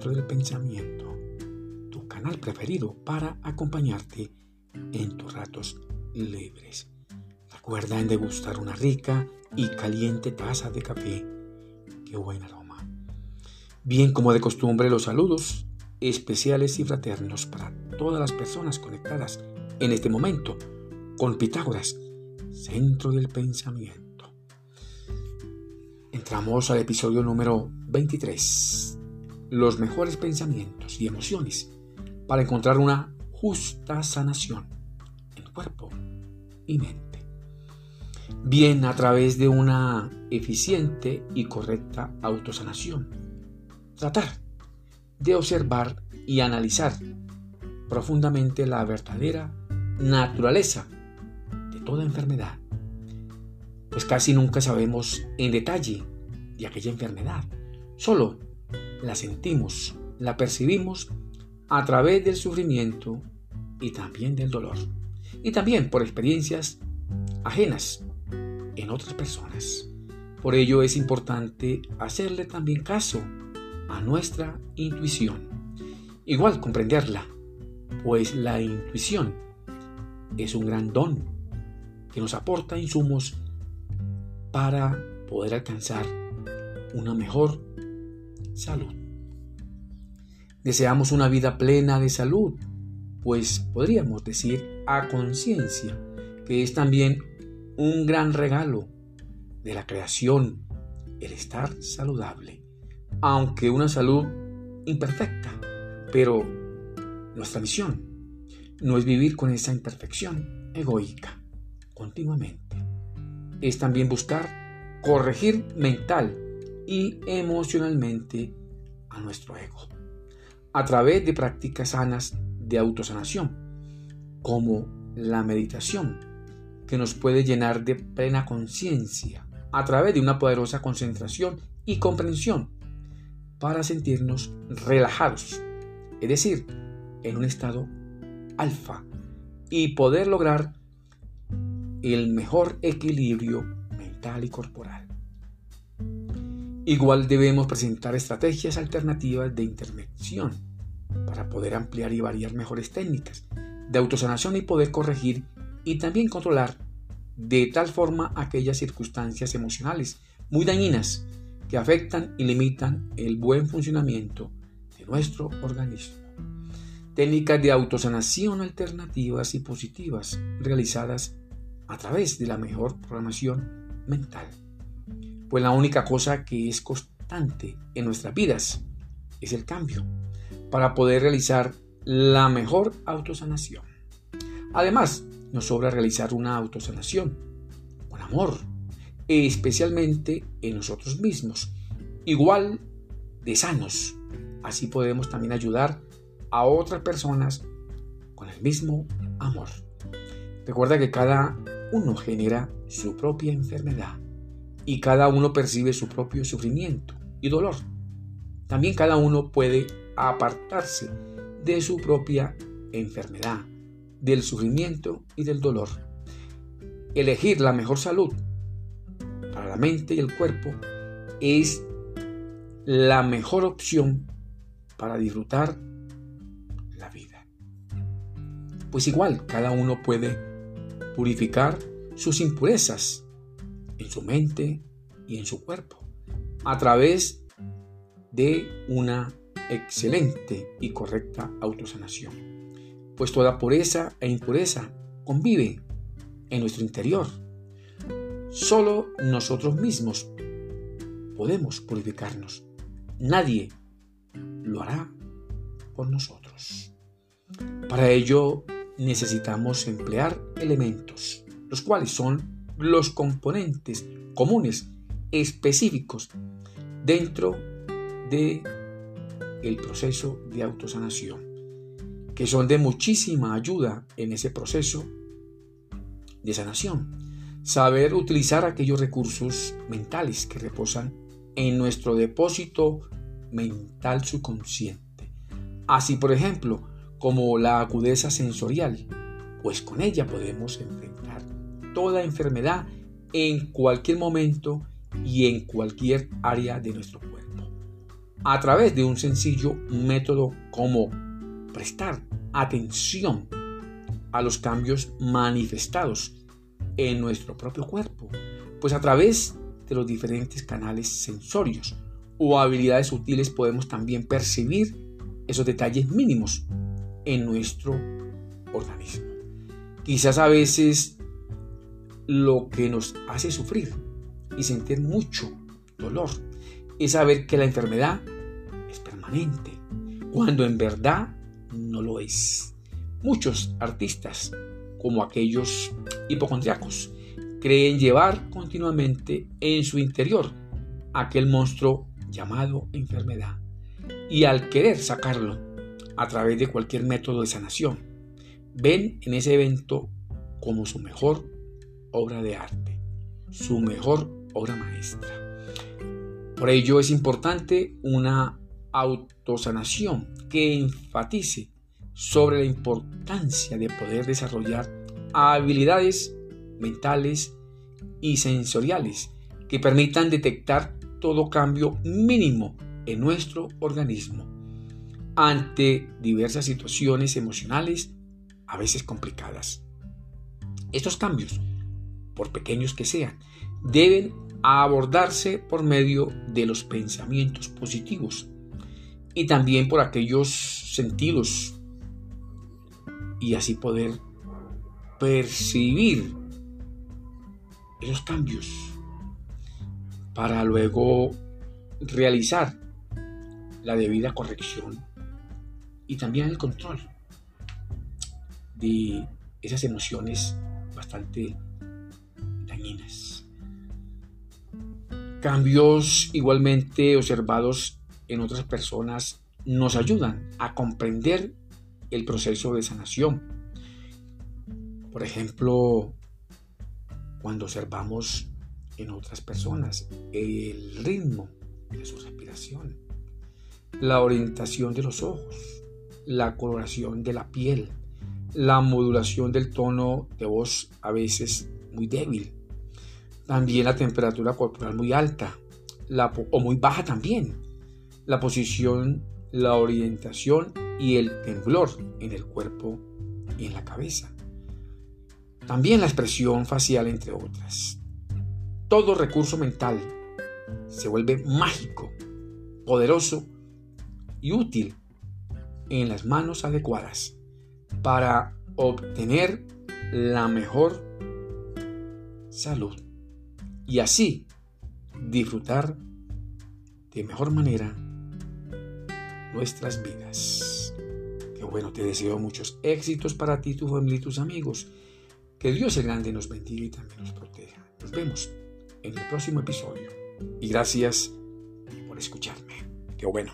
Centro del Pensamiento, tu canal preferido para acompañarte en tus ratos libres. Recuerda en degustar una rica y caliente taza de café. Qué buen aroma. Bien, como de costumbre, los saludos especiales y fraternos para todas las personas conectadas en este momento con Pitágoras, Centro del Pensamiento. Entramos al episodio número 23. Los mejores pensamientos y emociones para encontrar una justa sanación en cuerpo y mente. Bien a través de una eficiente y correcta autosanación. Tratar de observar y analizar profundamente la verdadera naturaleza de toda enfermedad pues casi nunca sabemos en detalle de aquella enfermedad. Solo la sentimos, la percibimos a través del sufrimiento y también del dolor. Y también por experiencias ajenas en otras personas. Por ello es importante hacerle también caso a nuestra intuición. Igual comprenderla, pues la intuición es un gran don que nos aporta insumos para poder alcanzar una mejor salud. Deseamos una vida plena de salud, pues podríamos decir a conciencia que es también un gran regalo de la creación el estar saludable, aunque una salud imperfecta, pero nuestra misión no es vivir con esa imperfección egoica continuamente es también buscar corregir mental y emocionalmente a nuestro ego a través de prácticas sanas de autosanación, como la meditación, que nos puede llenar de plena conciencia a través de una poderosa concentración y comprensión para sentirnos relajados, es decir, en un estado alfa y poder lograr el mejor equilibrio mental y corporal. Igual debemos presentar estrategias alternativas de intervención para poder ampliar y variar mejores técnicas de autosanación y poder corregir y también controlar de tal forma aquellas circunstancias emocionales muy dañinas que afectan y limitan el buen funcionamiento de nuestro organismo. Técnicas de autosanación alternativas y positivas realizadas a través de la mejor programación mental. Pues la única cosa que es constante en nuestras vidas es el cambio para poder realizar la mejor autosanación. Además, nos sobra realizar una autosanación con amor, especialmente en nosotros mismos, igual de sanos. Así podemos también ayudar a otras personas con el mismo amor. Recuerda que cada uno genera su propia enfermedad y cada uno percibe su propio sufrimiento y dolor. También cada uno puede apartarse de su propia enfermedad, del sufrimiento y del dolor. Elegir la mejor salud para la mente y el cuerpo es la mejor opción para disfrutar la vida. Pues igual, cada uno puede purificar sus impurezas en su mente y en su cuerpo a través de una excelente y correcta autosanación. Pues toda pureza e impureza convive en nuestro interior. Solo nosotros mismos podemos purificarnos. Nadie lo hará por nosotros. Para ello necesitamos emplear elementos, los cuales son los componentes comunes específicos dentro de el proceso de autosanación, que son de muchísima ayuda en ese proceso de sanación. Saber utilizar aquellos recursos mentales que reposan en nuestro depósito mental subconsciente. Así, por ejemplo, como la agudeza sensorial, pues con ella podemos enfrentar toda enfermedad en cualquier momento y en cualquier área de nuestro cuerpo. a través de un sencillo método como prestar atención a los cambios manifestados en nuestro propio cuerpo, pues a través de los diferentes canales sensorios o habilidades útiles podemos también percibir esos detalles mínimos en nuestro organismo. Quizás a veces lo que nos hace sufrir y sentir mucho dolor es saber que la enfermedad es permanente, cuando en verdad no lo es. Muchos artistas, como aquellos hipocondriacos, creen llevar continuamente en su interior aquel monstruo llamado enfermedad y al querer sacarlo a través de cualquier método de sanación, ven en ese evento como su mejor obra de arte, su mejor obra maestra. Por ello es importante una autosanación que enfatice sobre la importancia de poder desarrollar habilidades mentales y sensoriales que permitan detectar todo cambio mínimo en nuestro organismo ante diversas situaciones emocionales a veces complicadas. Estos cambios, por pequeños que sean, deben abordarse por medio de los pensamientos positivos y también por aquellos sentidos y así poder percibir esos cambios para luego realizar la debida corrección y también el control de esas emociones bastante Cambios igualmente observados en otras personas nos ayudan a comprender el proceso de sanación. Por ejemplo, cuando observamos en otras personas el ritmo de su respiración, la orientación de los ojos, la coloración de la piel, la modulación del tono de voz a veces muy débil, también la temperatura corporal muy alta o muy baja también, la posición, la orientación y el temblor en el cuerpo y en la cabeza. También la expresión facial, entre otras. Todo recurso mental se vuelve mágico, poderoso y útil en las manos adecuadas para obtener la mejor salud y así disfrutar de mejor manera nuestras vidas. Que bueno, te deseo muchos éxitos para ti, tu familia y tus amigos. Que Dios el grande nos bendiga y también nos proteja. Nos vemos en el próximo episodio. Y gracias por escucharme. Qué bueno.